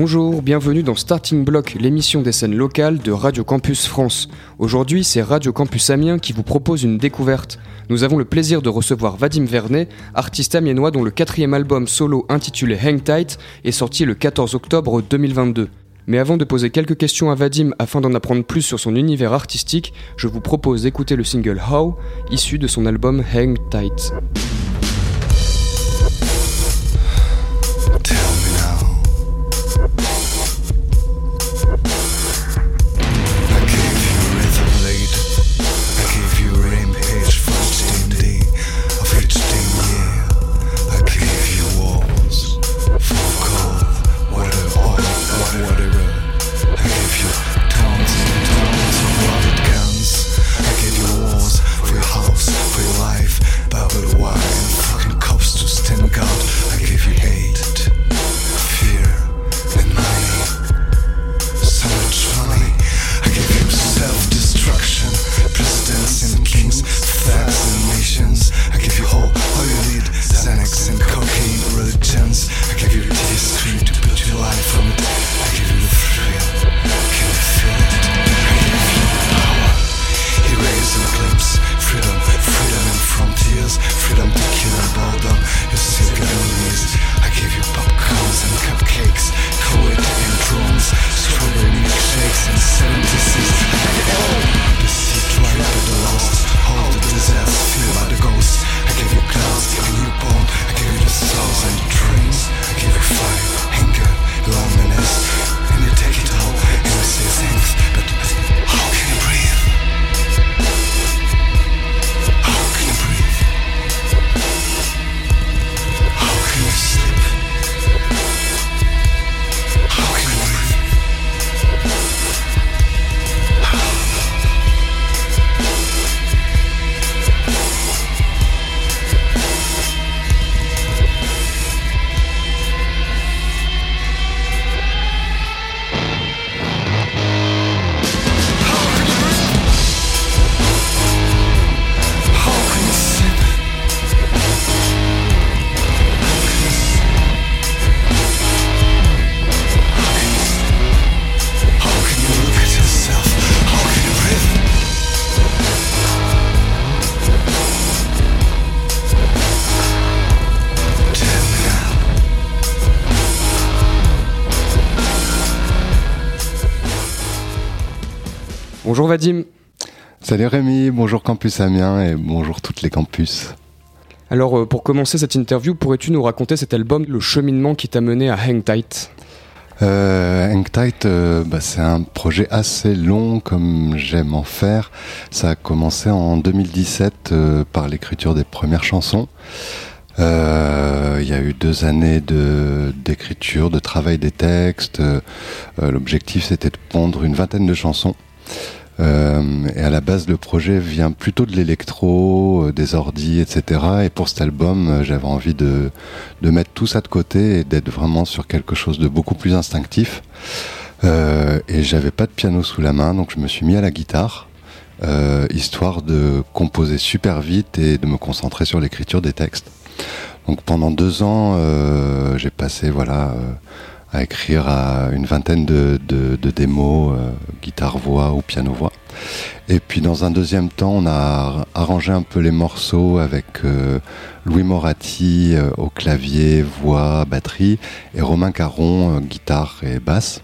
Bonjour, bienvenue dans Starting Block, l'émission des scènes locales de Radio Campus France. Aujourd'hui, c'est Radio Campus Amiens qui vous propose une découverte. Nous avons le plaisir de recevoir Vadim Vernet, artiste amiénois dont le quatrième album solo intitulé Hang Tight est sorti le 14 octobre 2022. Mais avant de poser quelques questions à Vadim afin d'en apprendre plus sur son univers artistique, je vous propose d'écouter le single How, issu de son album Hang Tight. Bonjour Vadim. Salut Rémi, bonjour Campus Amiens et bonjour toutes les campus. Alors euh, pour commencer cette interview, pourrais-tu nous raconter cet album, le cheminement qui t'a mené à Hang Tight? Euh, Hang Tight, euh, bah, c'est un projet assez long comme j'aime en faire. Ça a commencé en 2017 euh, par l'écriture des premières chansons. Il y a eu deux années d'écriture, de, travail des textes. L'objectif c'était de pondre une vingtaine de chansons. Euh, et à la base, le projet vient plutôt de l'électro, euh, des ordis, etc. Et pour cet album, euh, j'avais envie de, de mettre tout ça de côté et d'être vraiment sur quelque chose de beaucoup plus instinctif. Et j'avais pas de piano sous la main, donc je me suis mis à la guitare, histoire de composer super vite et de me concentrer sur l'écriture des textes. Donc pendant deux ans, j'ai passé voilà à écrire à une vingtaine de, démos, euh, guitare-voix ou piano-voix. Et puis dans un deuxième temps, on a arrangé un peu les morceaux avec euh, Louis Moratti euh, au clavier, voix, batterie, et Romain Caron, guitare et basse.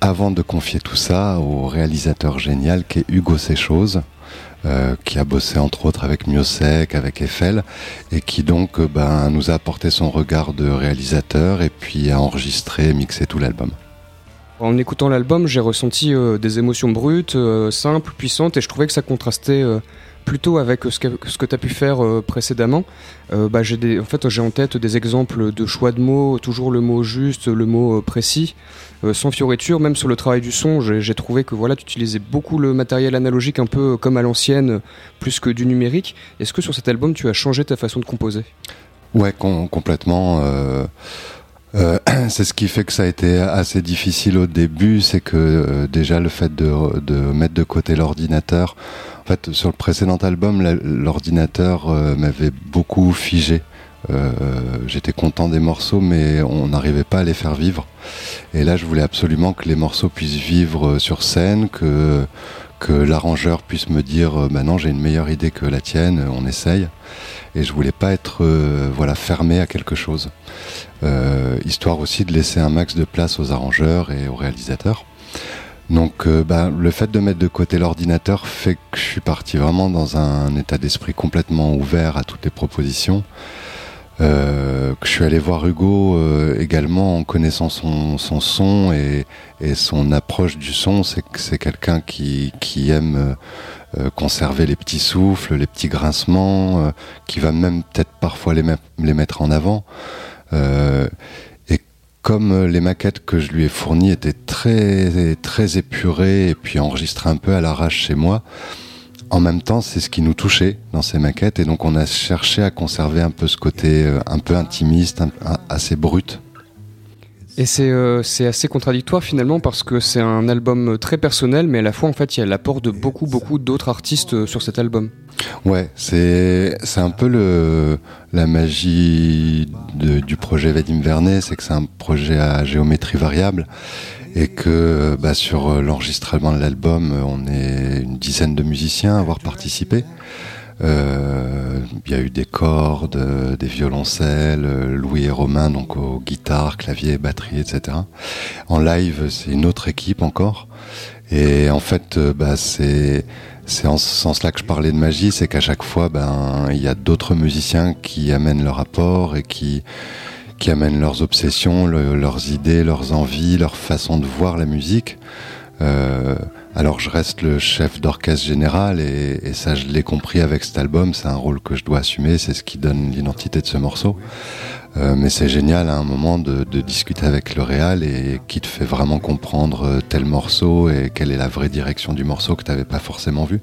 Avant de confier tout ça au réalisateur génial qui est Hugo Séchose, euh, qui a bossé entre autres avec Miosek, avec Eiffel, et qui donc euh, ben, nous a apporté son regard de réalisateur et puis a enregistré mixé tout l'album. En écoutant l'album, j'ai ressenti euh, des émotions brutes, euh, simples, puissantes, et je trouvais que ça contrastait euh, plutôt avec ce que, tu as pu faire précédemment. Bah, j'ai en fait, j'ai en tête des exemples de choix de mots, toujours le mot juste, le mot précis, sans fioriture. Même sur le travail du son, j'ai trouvé que voilà, tu utilisais beaucoup le matériel analogique, un peu comme à l'ancienne, plus que du numérique. Est-ce que sur cet album, tu as changé ta façon de composer? Ouais, com complètement. Euh, euh, c'est ce qui fait que ça a été assez difficile au début, c'est que euh, déjà le fait de, de mettre de côté l'ordinateur. En fait, sur le précédent album, l'ordinateur euh, m'avait beaucoup figé J'étais content des morceaux, mais on n'arrivait pas à les faire vivre. Et là, je voulais absolument que les morceaux puissent vivre sur scène, que que l'arrangeur puisse me dire maintenant bah j'ai une meilleure idée que la tienne, on essaye et je voulais pas être euh, voilà fermé à quelque chose, euh, histoire aussi de laisser un max de place aux arrangeurs et aux réalisateurs. Donc euh, bah, le fait de mettre de côté l'ordinateur fait que je suis parti vraiment dans un état d'esprit complètement ouvert à toutes les propositions. Euh, que je suis allé voir Hugo euh, également en connaissant son, son son et, et, son approche du son. C'est que c'est quelqu'un qui, qui aime euh, conserver les petits souffles, les petits grincements, qui va même peut-être parfois les, les, mettre en avant. et comme les maquettes que je lui ai fournies étaient très très épurées et puis enregistrées un peu à l'arrache chez moi, en même temps, c'est ce qui nous touchait dans ces maquettes, et donc on a cherché à conserver un peu ce côté euh, un peu intimiste, assez brut. Et euh, c'est assez contradictoire finalement parce que c'est un album très personnel, mais à la fois en fait il y a l'apport de beaucoup beaucoup d'autres artistes euh, sur cet album. Ouais, c'est un peu le, la magie du projet Vadim Vernet, c'est que c'est un projet à géométrie variable et que bah, sur euh, l'enregistrement de l'album, euh, on est une dizaine de musiciens à avoir participé. Euh, il y a eu des cordes, des violoncelles, Louis et Romain donc aux guitares, clavier, batterie, etc. En live, c'est une autre équipe encore. Et en fait, bah, c'est c'est en ce sens-là que je parlais de magie, c'est qu'à chaque fois, ben il y a d'autres musiciens qui amènent leur apport et qui qui amènent leurs obsessions, leurs idées, leurs envies, leur façon de voir la musique. Euh, alors je reste le chef d'orchestre général et, ça je l'ai compris avec cet album, c'est un rôle que je dois assumer, c'est ce qui donne l'identité de ce morceau. Euh, mais c'est génial à un moment de, de, discuter avec le réal et qui te fait vraiment comprendre tel morceau et quelle est la vraie direction du morceau que tu n'avais pas forcément vu.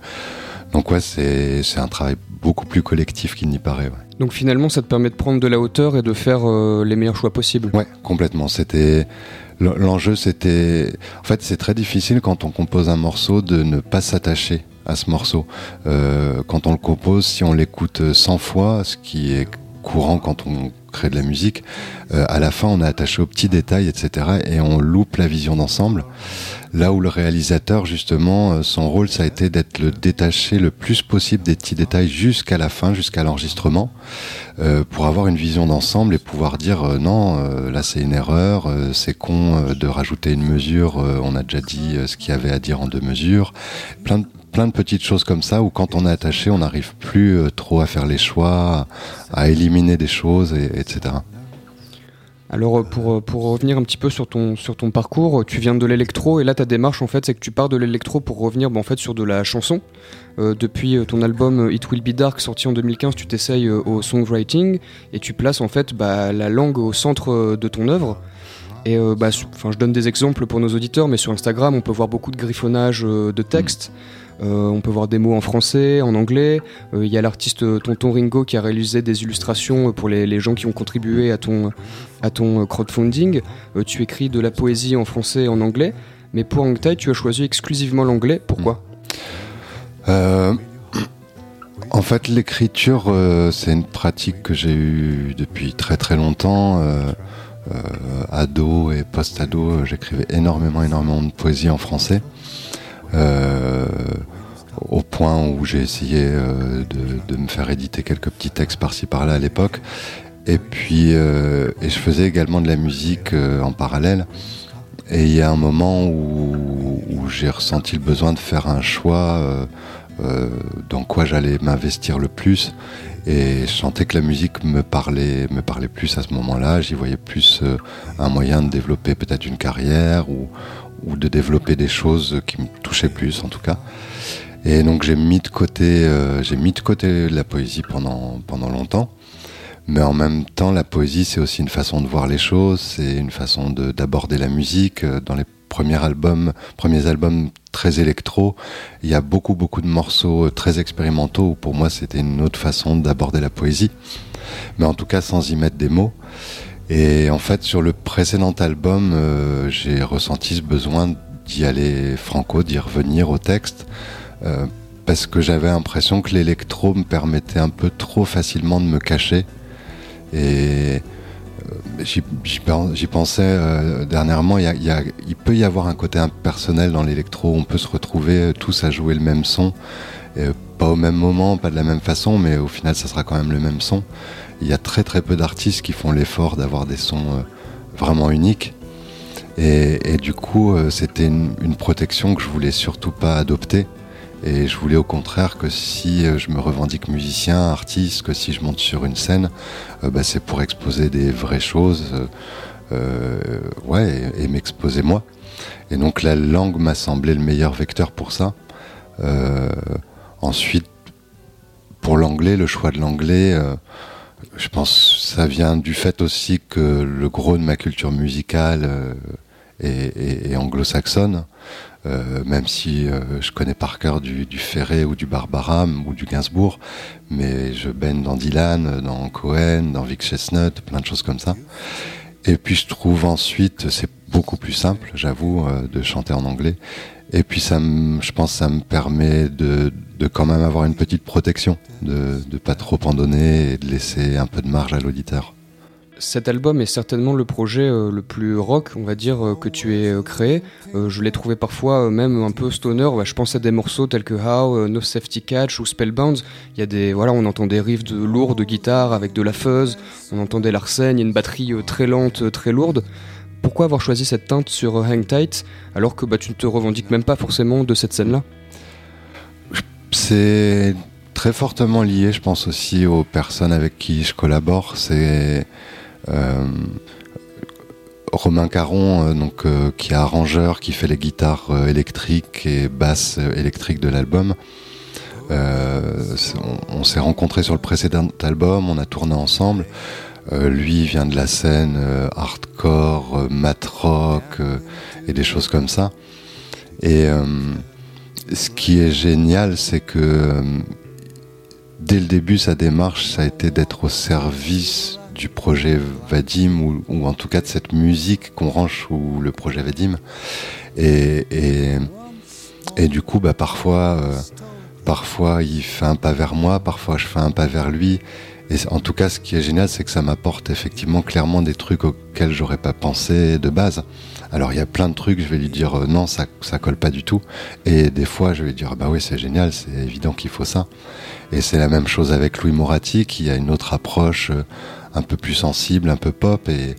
Donc ouais, c'est un travail beaucoup plus collectif qu'il n'y paraît. Donc finalement, ça te permet de prendre de la hauteur et de faire euh, les meilleurs choix possibles. Ouais, complètement. C'était l'enjeu, c'était en fait, c'est très difficile quand on compose un morceau de ne pas s'attacher à ce morceau. Euh, quand on le compose, si on l'écoute 100 fois, ce qui est courant quand on crée de la musique, euh, à la fin on est attaché aux petits détails, etc. et on loupe la vision d'ensemble. Là où le réalisateur, justement, euh, son rôle, ça a été d'être le détaché le plus possible des petits détails jusqu'à la fin, jusqu'à l'enregistrement, euh, pour avoir une vision d'ensemble et pouvoir dire non, là c'est une erreur, c'est con de rajouter une mesure, on a déjà dit ce qu'il y avait à dire en deux mesures, plein de plein de petites choses comme ça où quand on est attaché, on n'arrive plus trop à faire les choix, à éliminer des choses, etc. Alors euh, pour, euh, pour revenir un petit peu sur ton, sur ton parcours, tu viens de l'électro et là ta démarche en fait c'est que tu pars de l'électro pour revenir en fait sur de la chanson. Euh, depuis ton album It Will Be Dark sorti en 2015, tu t'essayes au songwriting et tu places en fait bah, la langue au centre de ton œuvre. Et bah, je donne des exemples pour nos auditeurs, mais sur Instagram on peut voir beaucoup de griffonnage de textes. Euh, on peut voir des mots en français, en anglais. Euh, il y a l'artiste euh, Tonton Ringo qui a réalisé des illustrations pour les, gens qui ont contribué à ton, à ton crowdfunding. tu écris de la poésie en français et en anglais. Mais pour Angtai, tu as choisi exclusivement l'anglais. Pourquoi? En fait, l'écriture, c'est une pratique que j'ai eue depuis très très longtemps. ado et post-ado, j'écrivais énormément, énormément de poésie en français. Euh, au point où j'ai essayé euh, de, me faire éditer quelques petits textes par-ci par-là à l'époque. Et puis, euh, et je faisais également de la musique en parallèle. Et il y a un moment où, j'ai ressenti le besoin de faire un choix dans quoi j'allais m'investir le plus. Et je sentais que la musique me parlait, me parlait plus à ce moment-là. J'y voyais plus un moyen de développer peut-être une carrière ou de développer des choses qui me touchaient plus en tout cas. Et donc j'ai mis de côté, euh, j'ai mis de côté la poésie pendant pendant longtemps. Mais en même temps, la poésie, c'est aussi une façon de voir les choses, c'est une façon d'aborder la musique. Euh, dans les premiers albums, premiers albums très électro, il y a beaucoup beaucoup de morceaux euh, très expérimentaux. Où pour moi, c'était une autre façon d'aborder la poésie, mais en tout cas sans y mettre des mots. Et en fait, sur le précédent album, euh, j'ai ressenti ce besoin d'y aller franco, d'y revenir au texte, euh, parce que j'avais l'impression que l'électro me permettait un peu trop facilement de me cacher Et j'y pensais dernièrement, il peut y avoir un côté impersonnel dans l'électro, on peut se retrouver tous à jouer le même son, pas au même moment, pas de la même façon, mais au final ça sera quand même le même son. Il y a très très peu d'artistes qui font l'effort d'avoir des sons vraiment uniques. Et, du coup, euh, c'était une, protection que je voulais surtout pas adopter. Et je voulais au contraire que si euh, je me revendique musicien, artiste, que si je monte sur une scène, euh, bah, c'est pour exposer des vraies choses, ouais, et, m'exposer moi. Et donc la langue m'a semblé le meilleur vecteur pour ça. ensuite, pour l'anglais, le choix de l'anglais, je pense que ça vient du fait aussi que le gros de ma culture musicale et, anglo-saxonne, euh, même si euh, je connais par cœur du, du, Ferré ou du Barbaram ou du Gainsbourg, mais je baigne dans Dylan, dans Cohen, dans Vic Chestnut, plein de choses comme ça. Et puis je trouve ensuite, c'est beaucoup plus simple, j'avoue, euh, de chanter en anglais. Et puis ça me, je pense ça me permet de, de quand même avoir une petite protection, de ne pas trop en donner et de laisser un peu de marge à l'auditeur. Cet album est certainement le projet euh, le plus rock, on va dire, euh, que tu aies euh, créé. je l'ai trouvé parfois même un peu stoner. je pense à des morceaux tels que How, No Safety Catch ou Spellbound. Il y a des, voilà, on entend des riffs de lourds de guitare avec de la fuzz. On entendait l'arsène, une batterie très lente, très lourde. Pourquoi avoir choisi cette teinte sur Hang Tight alors que bah, tu ne te revendiques même pas forcément de cette scène-là? C'est très fortement lié, je pense aussi aux personnes avec qui je collabore. C'est euh, Romain Caron, euh, donc, euh, qui est arrangeur, qui fait les guitares électriques et basses électriques de l'album. on, s'est rencontrés sur le précédent album, on a tourné ensemble. Lui vient de la scène hardcore, mat rock et des choses comme ça. Et ce qui est génial, c'est que dès le début, sa démarche, ça a été d'être au service du projet Vadim ou, en tout cas de cette musique qu'on range sous le projet Vadim. Et, et, du coup, bah, parfois, euh, parfois il fait un pas vers moi, parfois je fais un pas vers lui. Et en tout cas, ce qui est génial, c'est que ça m'apporte effectivement clairement des trucs auxquels j'aurais pas pensé de base. Alors il y a plein de trucs, je vais lui dire euh, non, ça, ça colle pas du tout. Et des fois, je vais lui dire bah oui, c'est génial, c'est évident qu'il faut ça. Et c'est la même chose avec Louis Moratti, qui a une autre approche. Euh, un peu plus sensible, un peu pop, et,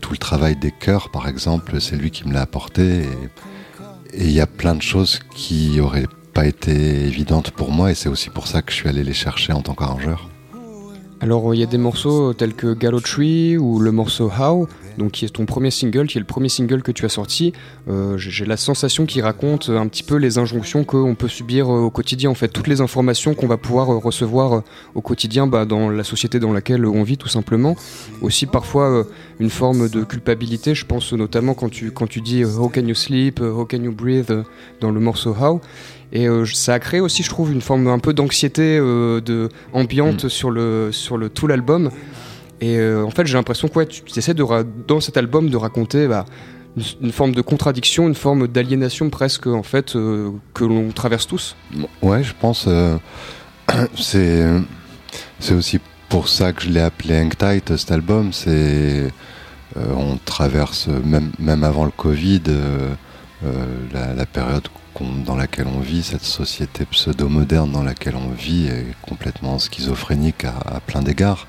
tout le travail des chœurs, par exemple, c'est lui qui me l'a apporté. Et il y a plein de choses qui auraient pas été évidentes pour moi, et c'est aussi pour ça que je suis allé les chercher en tant qu'arrangeur. Alors il y a des morceaux tels que Gallo Tree ou le morceau How, donc qui est ton premier single, qui est le premier single que tu as sorti. Euh, j'ai la sensation qu'il raconte un petit peu les injonctions qu'on peut subir euh, au quotidien, en fait, toutes les informations qu'on va pouvoir euh, recevoir au quotidien bah, dans la société dans laquelle on vit tout simplement. Aussi parfois une forme de culpabilité, je pense notamment quand tu, quand tu dis How can you sleep, How can you breathe dans le morceau How. Et euh, ça a créé aussi, je trouve, une forme un peu d'anxiété euh, de, ambiante mm. sur, le, sur le, tout l'album. Et euh, en fait, j'ai l'impression que tu, essaies dans cet album de raconter bah, une, forme de contradiction, une forme d'aliénation presque, en fait, que l'on traverse tous. Ouais, je pense. c'est, c'est aussi pour ça que je l'ai appelé Hang Tight, cet album. C'est, on traverse, même, avant le Covid, la, la, période dans laquelle on vit, cette société pseudo-moderne dans laquelle on vit est complètement schizophrénique à, plein d'égards.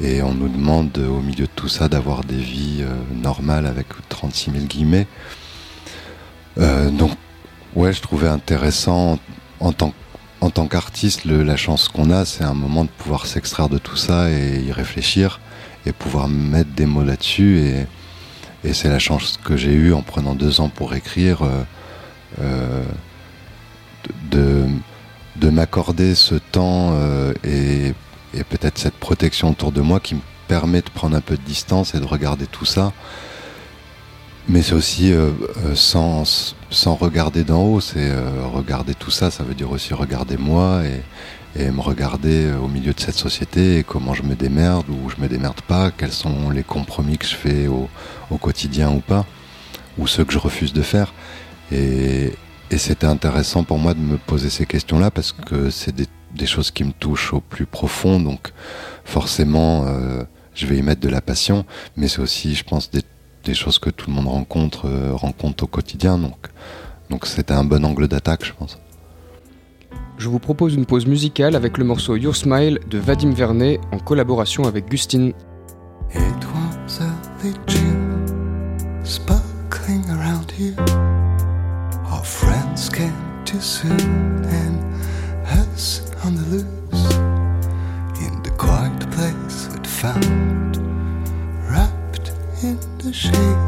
Et on nous demande au milieu de tout ça d'avoir des vies euh, normales avec 36 000 guillemets. Euh, donc ouais, je trouvais intéressant en tant, en tant qu'artiste, la chance qu'on a, c'est un moment de pouvoir s'extraire de tout ça et y réfléchir et pouvoir mettre des mots là-dessus. Et, c'est la chance que j'ai eue en prenant deux ans pour écrire. Euh, euh, de, de m'accorder ce temps euh, et, peut-être cette protection autour de moi qui me permet de prendre un peu de distance et de regarder tout ça. Mais c'est aussi euh, sans, sans regarder d'en haut, c'est regarder tout ça, ça veut dire aussi regarder moi et, et, me regarder au milieu de cette société et comment je me démerde ou je me démerde pas, quels sont les compromis que je fais au quotidien ou pas, ou ceux que je refuse de faire. Et, c'était intéressant pour moi de me poser ces questions-là parce que c'est des, choses qui me touchent au plus profond. Donc forcément, euh, je vais y mettre de la passion, mais c'est aussi, je pense, des, choses que tout le monde rencontre, euh, rencontre au quotidien. Donc, donc c'était un bon angle d'attaque, je pense. Je vous propose une pause musicale avec le morceau Your Smile de Vadim Vernet en collaboration avec Gustine. On the loose in the quiet place we'd found, wrapped in the shade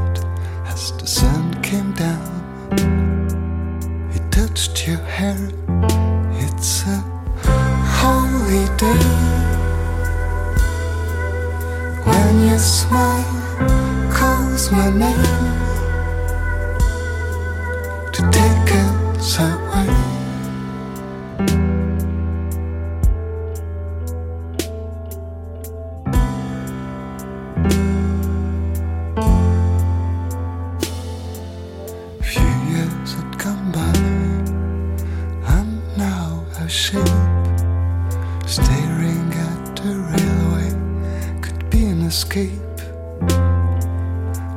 escape.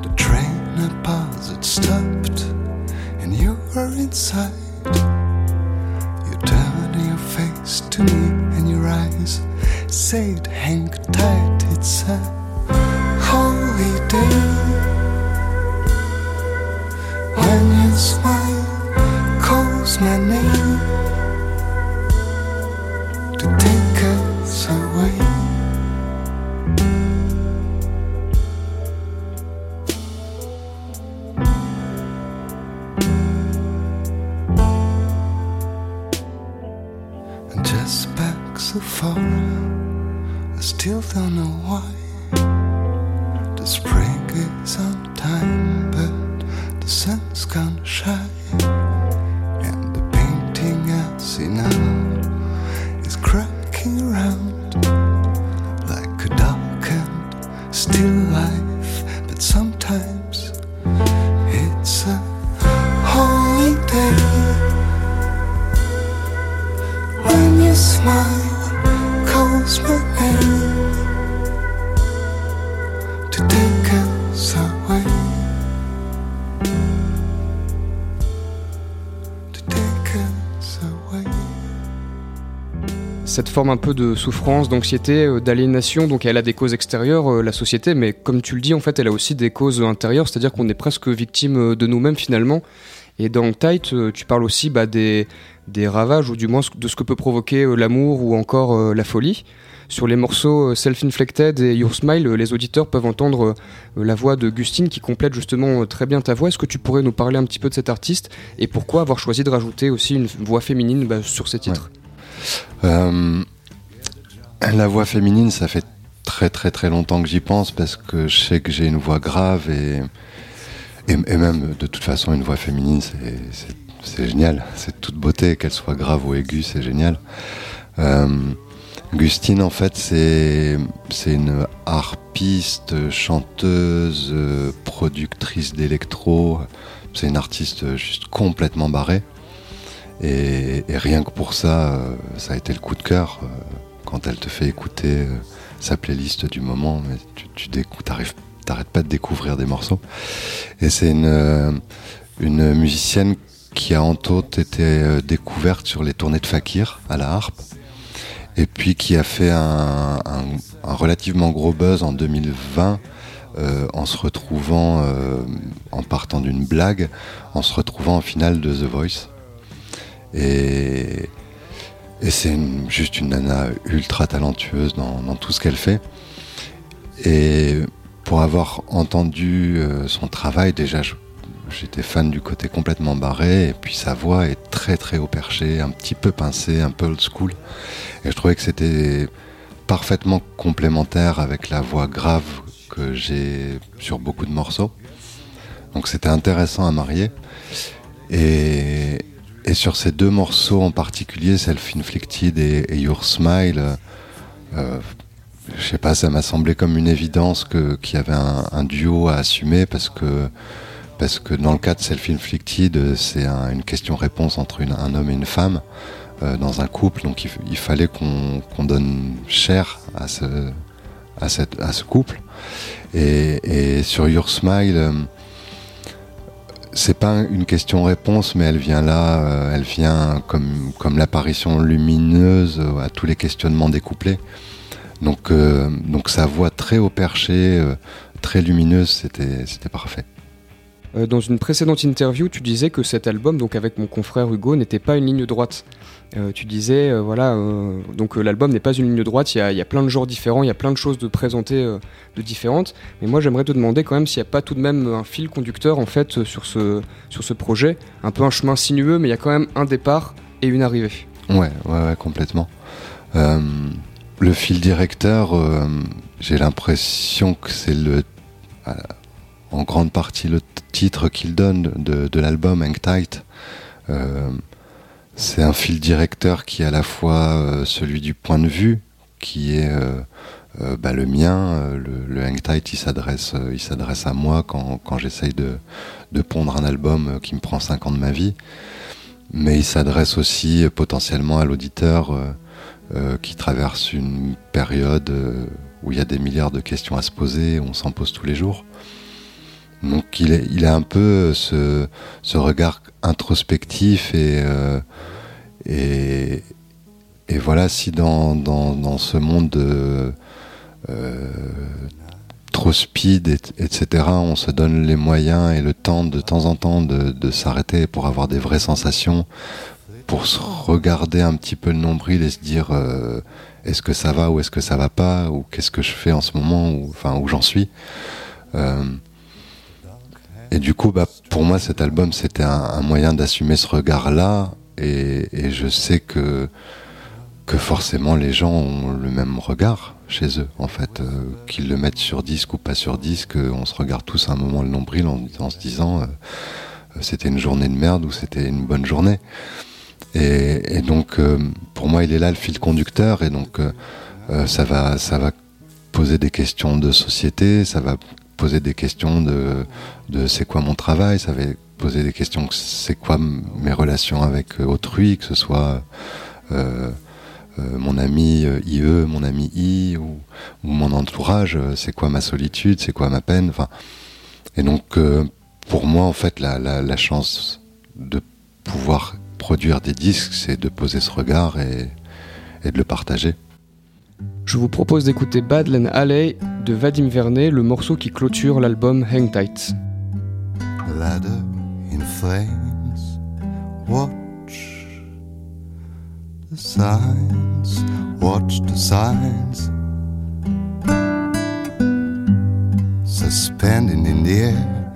The train had paused. it stopped, and you were inside. You turned your face to me, and your eyes said, cette forme un peu de souffrance, d'anxiété, euh, d'aliénation, donc elle a des causes extérieures, euh, la société, mais comme tu le dis, en fait, elle a aussi des causes intérieures, c'est-à-dire qu'on est presque victime euh, de nous-mêmes finalement. Et dans Tight, tu parles aussi bah, des, des ravages, ou du moins de ce que peut provoquer l'amour ou encore la folie. Sur les morceaux Self-Inflected et Your Smile, les auditeurs peuvent entendre la voix de Gustine qui complète justement très bien ta voix. Est-ce que tu pourrais nous parler un petit peu de cet artiste et pourquoi avoir choisi de rajouter aussi une voix féminine bah, sur ces titres? Euh, la voix féminine, ça fait très très très longtemps que j'y pense parce que je sais que j'ai une voix grave et, même de toute façon une voix féminine c'est génial, c'est toute beauté, qu'elle soit grave ou aiguë, c'est génial. Euh, Gustine en fait c'est une harpiste, chanteuse, productrice d'électro, c'est une artiste juste complètement barrée. Et, rien que pour ça, euh, ça a été le coup de cœur euh, quand elle te fait écouter euh, sa playlist du moment, mais tu, tu t'arrêtes pas de découvrir des morceaux. Et c'est une, une musicienne qui a entre autres été découverte sur les tournées de Fakir à la harpe, et puis qui a fait un, relativement gros buzz en 2020 en se retrouvant, en partant d'une blague, en se retrouvant en finale de The Voice. Et, c'est juste une nana ultra talentueuse dans, tout ce qu'elle fait. Et pour avoir entendu euh, son travail, déjà, j'étais fan du côté complètement barré. Et puis sa voix est très très haut perché, un petit peu pincée, un peu old school. Et je trouvais que c'était parfaitement complémentaire avec la voix grave que j'ai sur beaucoup de morceaux. Donc c'était intéressant à marier. Et, et sur ces deux morceaux en particulier, Self-Inflicted et, Your Smile, euh, je sais pas, ça m'a semblé comme une évidence qu'il y avait un, duo à assumer parce que, parce que dans le cas de Self-Inflicted, c'est une question-réponse entre un homme et une femme euh, dans un couple, donc il, fallait qu'on donne cher à, ce, à, cette, à ce couple. Et, sur Your Smile, euh, c'est pas une question-réponse, mais elle vient là, euh, elle vient comme, comme l'apparition lumineuse à tous les questionnements découplés. Donc, donc sa voix très haut perché, très lumineuse, c'était, c'était parfait. Dans une précédente interview, tu disais que cet album, donc avec mon confrère Hugo, n'était pas une ligne droite. Euh, tu disais, euh, voilà, euh, donc l'album n'est pas une ligne droite, il y, a, plein de genres différents, il y a plein de choses de présenter de différentes. Mais moi, j'aimerais te demander quand même s'il n'y a pas tout de même un fil conducteur en fait sur ce, sur ce projet, un peu un chemin sinueux, mais il y a quand même un départ et une arrivée. Ouais, ouais, ouais complètement. le fil directeur, j'ai l'impression que c'est le, en grande partie le titre qu'il donne de, de l'album Hang Tight. C'est un fil directeur qui est à la fois euh, celui du point de vue, qui est euh, euh, bah, le mien. le, hang tight, il s'adresse, il s'adresse à moi quand, j'essaye de, de, pondre un album qui me prend 5 ans de ma vie. Mais il s'adresse aussi potentiellement à l'auditeur qui traverse une période où il y a des milliards de questions à se poser, on s'en pose tous les jours. Donc il, est, a un peu ce, ce regard introspectif et, et, et voilà, si dans, dans, ce monde de, euh, trop speed, etc., on se donne les moyens et le temps de temps en temps de, s'arrêter pour avoir des vraies sensations, pour se regarder un petit peu le nombril et se dire euh, est-ce que ça va ou est-ce que ça va pas, ou qu'est-ce que je fais en ce moment, ou enfin où j'en suis. Euh, et du coup, bah, pour moi, cet album, c'était un, moyen d'assumer ce regard-là. Et, je sais que, que forcément les gens ont le même regard chez eux, en fait, euh, qu'ils le mettent sur disque ou pas sur disque, on se regarde tous à un moment le nombril en, se disant euh, c'était une journée de merde ou c'était une bonne journée. Et, donc euh, pour moi il est là le fil conducteur. Et donc ça va ça va poser des questions de société, ça va poser des questions de, de c'est quoi mon travail, ça va poser des questions. C'est quoi mes relations avec euh, autrui, que ce soit euh, euh, mon ami IE, mon ami I ou, mon entourage. C'est quoi ma solitude, c'est quoi ma peine. Et donc pour moi en fait la, la, chance de pouvoir produire des disques, c'est de poser ce regard et, et de le partager. Je vous propose d'écouter Badland Alley de Vadim Vernet, le morceau qui clôture l'album Hang Tight. in flames. Watch the signs, watch the signs. Suspending in the air,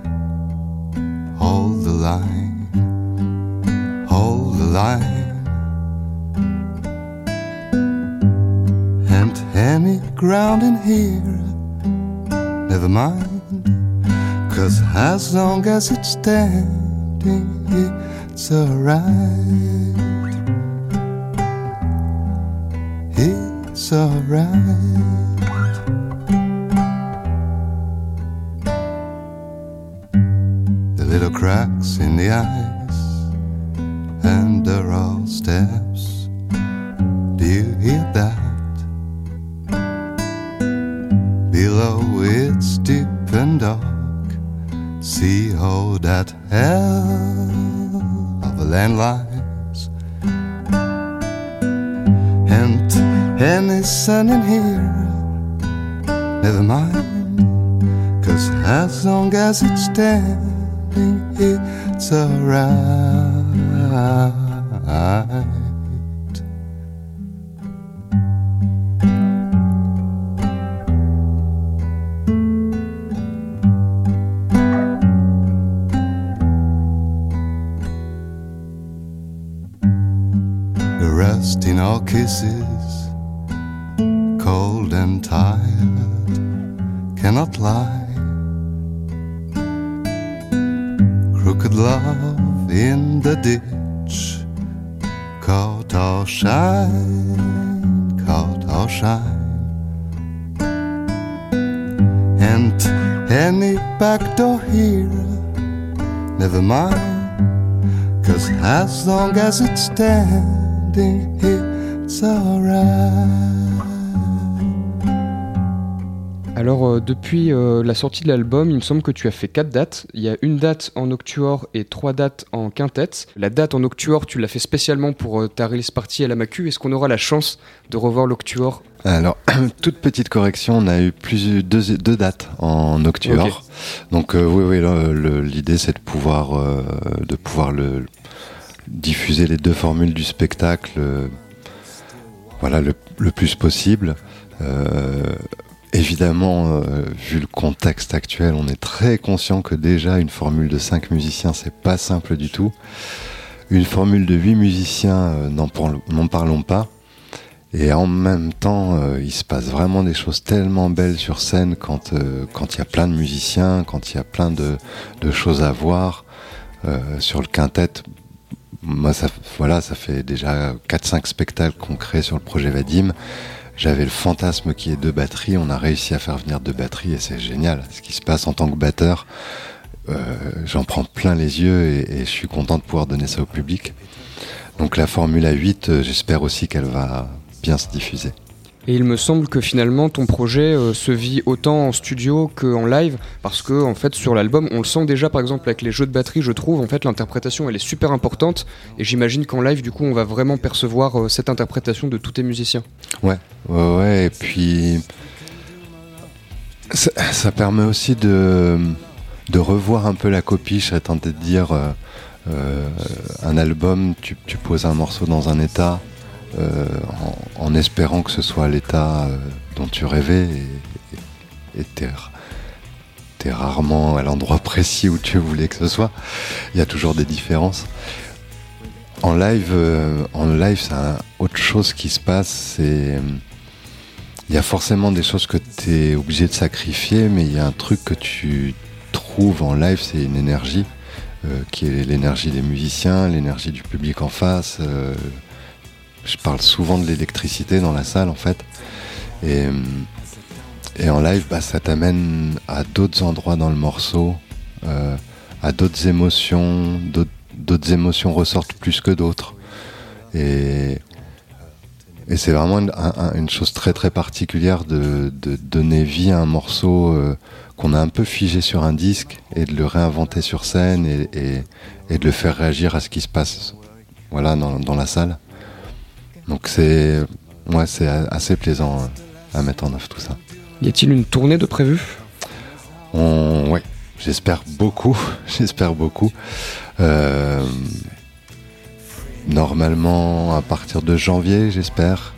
hold the line, hold the line. And any ground in here, never mind. Cause as long as it's stands it's alright. It's alright. The little cracks in the ice and the raw steps. Do you hear that? Below it's deep and dark. See how that hell of a land lies. And any sun in here, never mind. Cause as long as it's standing, it's alright. Kisses, cold and tired, cannot lie. Crooked love in the ditch, caught our shine, caught our shine. And any back door here, never mind, cause as long as it's standing here it's alright. Alors euh, depuis euh, la sortie de l'album, il me semble que tu as fait quatre dates. Il y a une date en octuor et trois dates en quintette. La date en octuor, tu l'as fait spécialement pour euh, ta release party à la Macu. Est-ce qu'on aura la chance de revoir l'octuor? Alors, toute petite correction, on a eu plus deux, deux dates en octuor. Donc oui, oui, l'idée c'est de pouvoir, de pouvoir le, diffuser les deux formules du spectacle, voilà, le, le, plus possible. Évidemment, euh, vu le contexte actuel, on est très conscient que déjà une formule de 5 musiciens, c'est pas simple du tout. Une formule de 8 musiciens, euh, n'en parlons pas. Et en même temps, euh, il se passe vraiment des choses tellement belles sur scène quand quand il y a plein de musiciens, quand il y a plein de, de choses à voir sur le quintet. Moi, ça, voilà, ça fait déjà 4-5 spectacles qu'on crée sur le projet Vadim. J'avais le fantasme qui est deux batteries, on a réussi à faire venir deux batteries et c'est génial. Ce qui se passe en tant que batteur, euh, j'en prends plein les yeux et, je suis content de pouvoir donner ça au public. Donc la Formule 8, euh, j'espère aussi qu'elle va bien se diffuser. Et il me semble que finalement ton projet euh, se vit autant en studio qu'en live, parce que en fait sur l'album, on le sent déjà par exemple avec les jeux de batterie, je trouve, en fait l'interprétation elle est super importante, et j'imagine qu'en live du coup on va vraiment percevoir euh, cette interprétation de tous tes musiciens. Ouais, ouais, et puis ça, permet aussi de, de revoir un peu la copie, je serais tenté de dire... Euh, un album, tu, tu, poses un morceau dans un état, euh, en, espérant que ce soit l'état euh, dont tu rêvais et t'es es rarement à l'endroit précis où tu voulais que ce soit. Il y a toujours des différences. En live, euh, en live, c'est autre chose qui se passe. Il y a forcément des choses que tu es obligé de sacrifier, mais il y a un truc que tu trouves en live, c'est une énergie, qui est l'énergie des musiciens, l'énergie du public en face, je parle souvent de l'électricité dans la salle en fait. Et, en live, bah, ça t'amène à d'autres endroits dans le morceau, euh, à d'autres émotions, d'autres émotions ressortent plus que d'autres. Et, c'est vraiment une, chose très très particulière de, donner vie à un morceau euh, qu'on a un peu figé sur un disque et de le réinventer sur scène et, de le faire réagir à ce qui se passe voilà, dans la salle. Donc c'est ouais, c'est assez plaisant euh, à mettre en œuvre tout ça. Y a-t-il une tournée de prévu Oui, j'espère beaucoup, j'espère beaucoup. Euh, normalement à partir de janvier, j'espère.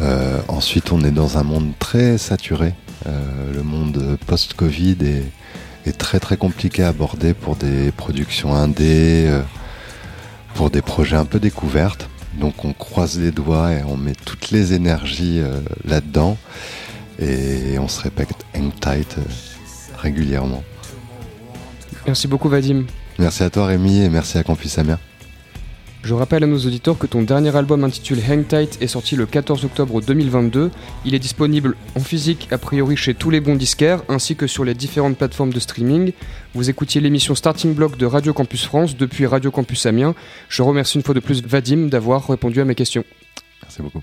Euh, ensuite, on est dans un monde très saturé. le monde post-Covid est, est, très très compliqué à aborder pour des productions indées, pour des projets un peu découvertes. Donc on croise les doigts et on met toutes les énergies euh, là-dedans et on se répète hang tight euh, régulièrement. Merci beaucoup Vadim. Merci à toi Rémi et merci à Campus Samia. Je rappelle à nos auditeurs que ton dernier album intitulé Hang Tight est sorti le 14 octobre 2022. Il est disponible en physique a priori chez tous les bons disquaires ainsi que sur les différentes plateformes de streaming. Vous écoutiez l'émission Starting Block de Radio Campus France depuis Radio Campus Amiens. Je remercie une fois de plus Vadim d'avoir répondu à mes questions. Merci beaucoup.